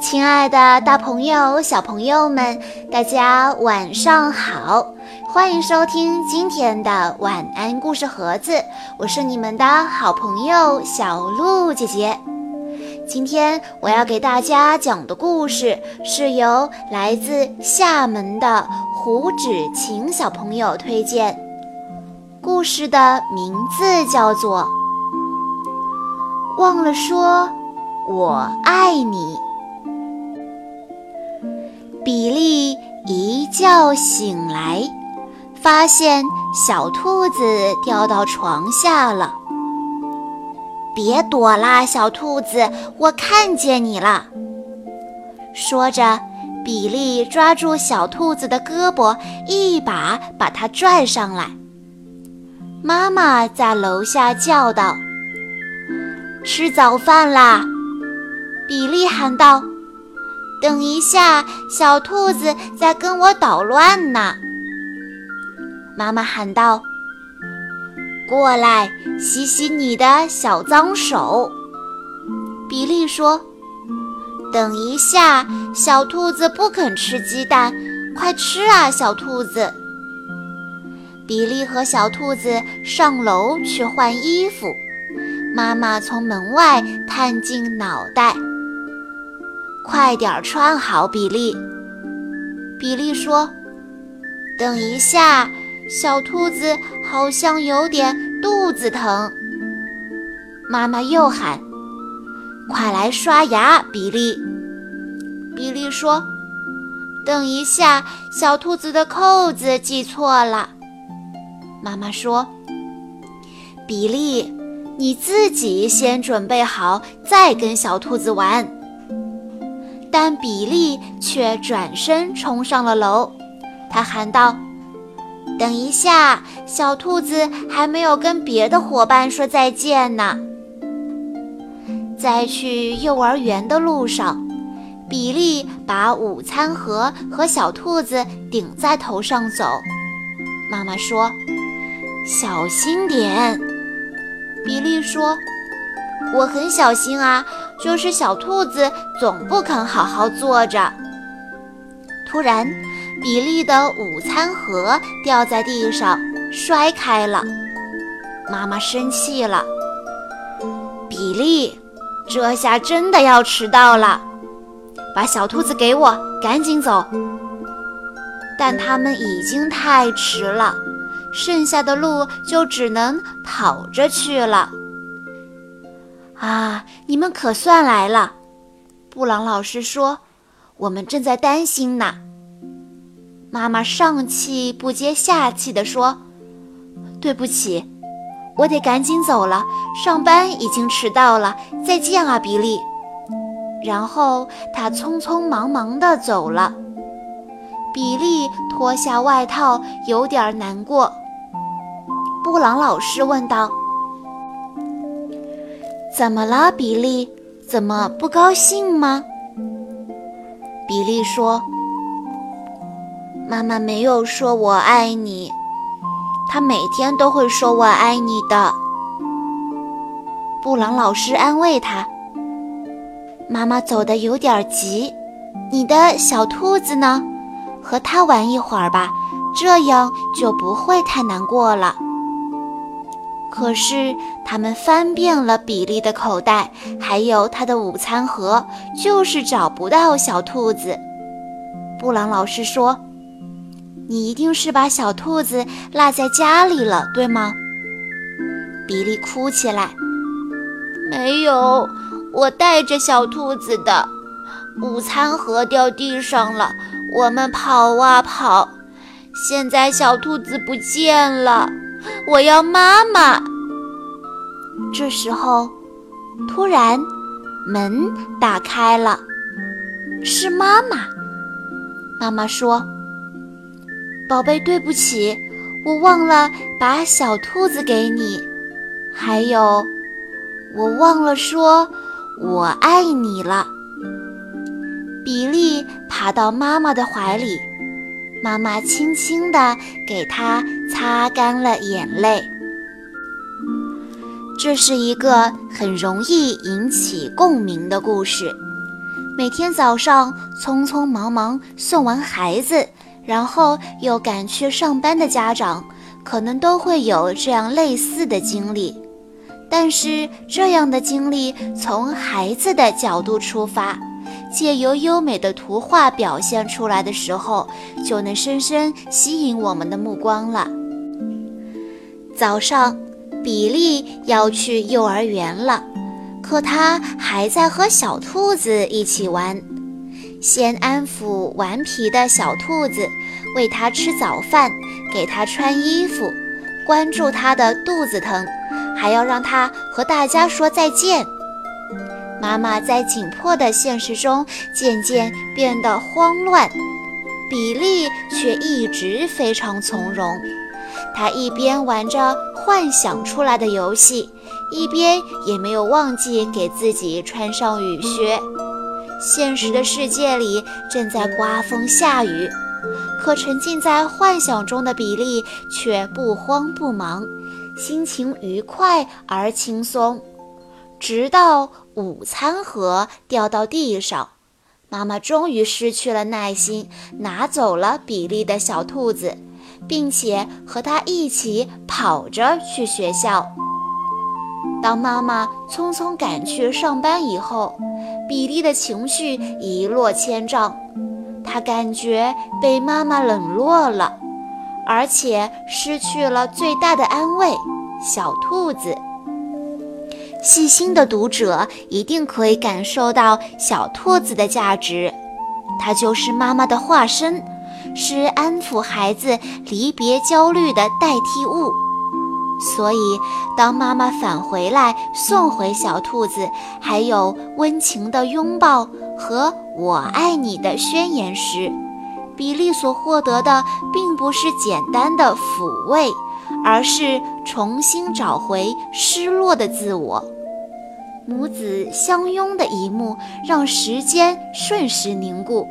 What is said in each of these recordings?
亲爱的，大朋友、小朋友们，大家晚上好！欢迎收听今天的晚安故事盒子，我是你们的好朋友小鹿姐姐。今天我要给大家讲的故事是由来自厦门的胡芷晴小朋友推荐，故事的名字叫做《忘了说我爱你》。比利一觉醒来，发现小兔子掉到床下了。别躲啦，小兔子，我看见你了。说着，比利抓住小兔子的胳膊，一把把它拽上来。妈妈在楼下叫道：“吃早饭啦！”比利喊道。等一下，小兔子在跟我捣乱呢。妈妈喊道：“过来，洗洗你的小脏手。”比利说：“等一下，小兔子不肯吃鸡蛋，快吃啊，小兔子！”比利和小兔子上楼去换衣服，妈妈从门外探进脑袋。快点穿好，比利。比利说：“等一下，小兔子好像有点肚子疼。”妈妈又喊：“快来刷牙，比利。”比利说：“等一下，小兔子的扣子系错了。”妈妈说：“比利，你自己先准备好，再跟小兔子玩。”但比利却转身冲上了楼，他喊道：“等一下，小兔子还没有跟别的伙伴说再见呢。”在去幼儿园的路上，比利把午餐盒和小兔子顶在头上走。妈妈说：“小心点。”比利说：“我很小心啊。”就是小兔子总不肯好好坐着。突然，比利的午餐盒掉在地上，摔开了。妈妈生气了：“比利，这下真的要迟到了！把小兔子给我，赶紧走！”但他们已经太迟了，剩下的路就只能跑着去了。啊，你们可算来了！布朗老师说：“我们正在担心呢。”妈妈上气不接下气地说：“对不起，我得赶紧走了，上班已经迟到了。再见啊，比利。”然后他匆匆忙忙地走了。比利脱下外套，有点难过。布朗老师问道。怎么了，比利？怎么不高兴吗？比利说：“妈妈没有说我爱你，她每天都会说我爱你的。”布朗老师安慰他：“妈妈走的有点急，你的小兔子呢？和它玩一会儿吧，这样就不会太难过了。”可是，他们翻遍了比利的口袋，还有他的午餐盒，就是找不到小兔子。布朗老师说：“你一定是把小兔子落在家里了，对吗？”比利哭起来：“没有，我带着小兔子的午餐盒掉地上了。我们跑啊跑，现在小兔子不见了。”我要妈妈。这时候，突然门打开了，是妈妈。妈妈说：“宝贝，对不起，我忘了把小兔子给你，还有，我忘了说我爱你了。”比利爬到妈妈的怀里。妈妈轻轻地给他擦干了眼泪。这是一个很容易引起共鸣的故事，每天早上匆匆忙忙送完孩子，然后又赶去上班的家长，可能都会有这样类似的经历。但是，这样的经历从孩子的角度出发，借由优美的图画表现出来的时候，就能深深吸引我们的目光了。早上，比利要去幼儿园了，可他还在和小兔子一起玩。先安抚顽皮的小兔子，喂它吃早饭，给它穿衣服，关注它的肚子疼。还要让它和大家说再见。妈妈在紧迫的现实中渐渐变得慌乱，比利却一直非常从容。他一边玩着幻想出来的游戏，一边也没有忘记给自己穿上雨靴。现实的世界里正在刮风下雨，可沉浸在幻想中的比利却不慌不忙。心情愉快而轻松，直到午餐盒掉到地上，妈妈终于失去了耐心，拿走了比利的小兔子，并且和他一起跑着去学校。当妈妈匆匆赶去上班以后，比利的情绪一落千丈，他感觉被妈妈冷落了。而且失去了最大的安慰，小兔子。细心的读者一定可以感受到小兔子的价值，它就是妈妈的化身，是安抚孩子离别焦虑的代替物。所以，当妈妈返回来送回小兔子，还有温情的拥抱和我爱你的宣言时，比利所获得的并不是简单的抚慰，而是重新找回失落的自我。母子相拥的一幕让时间瞬时凝固，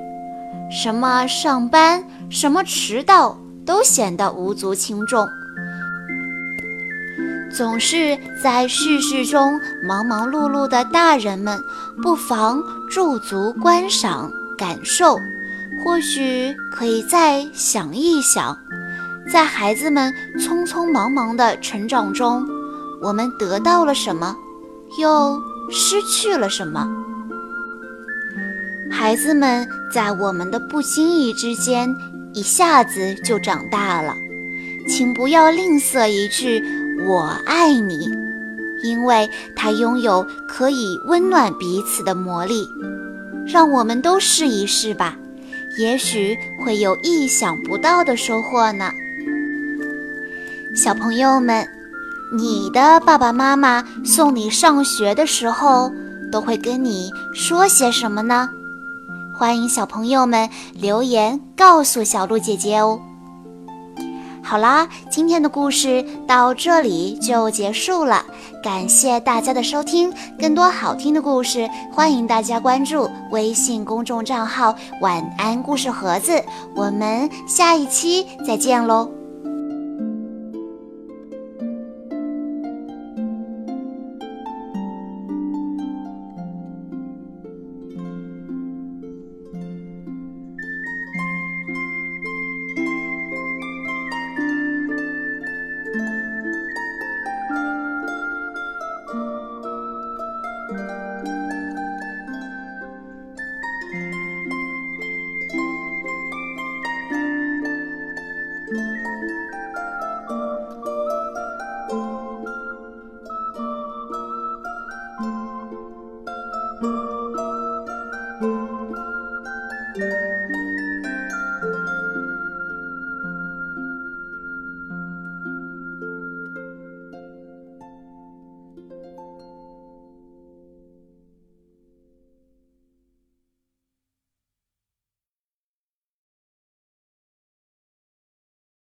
什么上班，什么迟到，都显得无足轻重。总是在世事中忙忙碌碌的大人们，不妨驻足观赏、感受。或许可以再想一想，在孩子们匆匆忙忙的成长中，我们得到了什么，又失去了什么？孩子们在我们的不经意之间一下子就长大了，请不要吝啬一句“我爱你”，因为它拥有可以温暖彼此的魔力。让我们都试一试吧。也许会有意想不到的收获呢，小朋友们，你的爸爸妈妈送你上学的时候都会跟你说些什么呢？欢迎小朋友们留言告诉小鹿姐姐哦。好啦，今天的故事到这里就结束了，感谢大家的收听。更多好听的故事，欢迎大家关注微信公众账号“晚安故事盒子”。我们下一期再见喽！